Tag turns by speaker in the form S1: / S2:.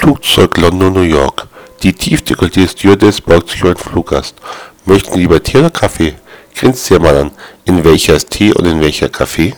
S1: Flugzeug London-New York. Die tief dekolleté Stewardess beugt sich über den Fluggast. Möchten Sie lieber Tee oder Kaffee? Grinst sie mal an. In welcher ist Tee und in welcher Kaffee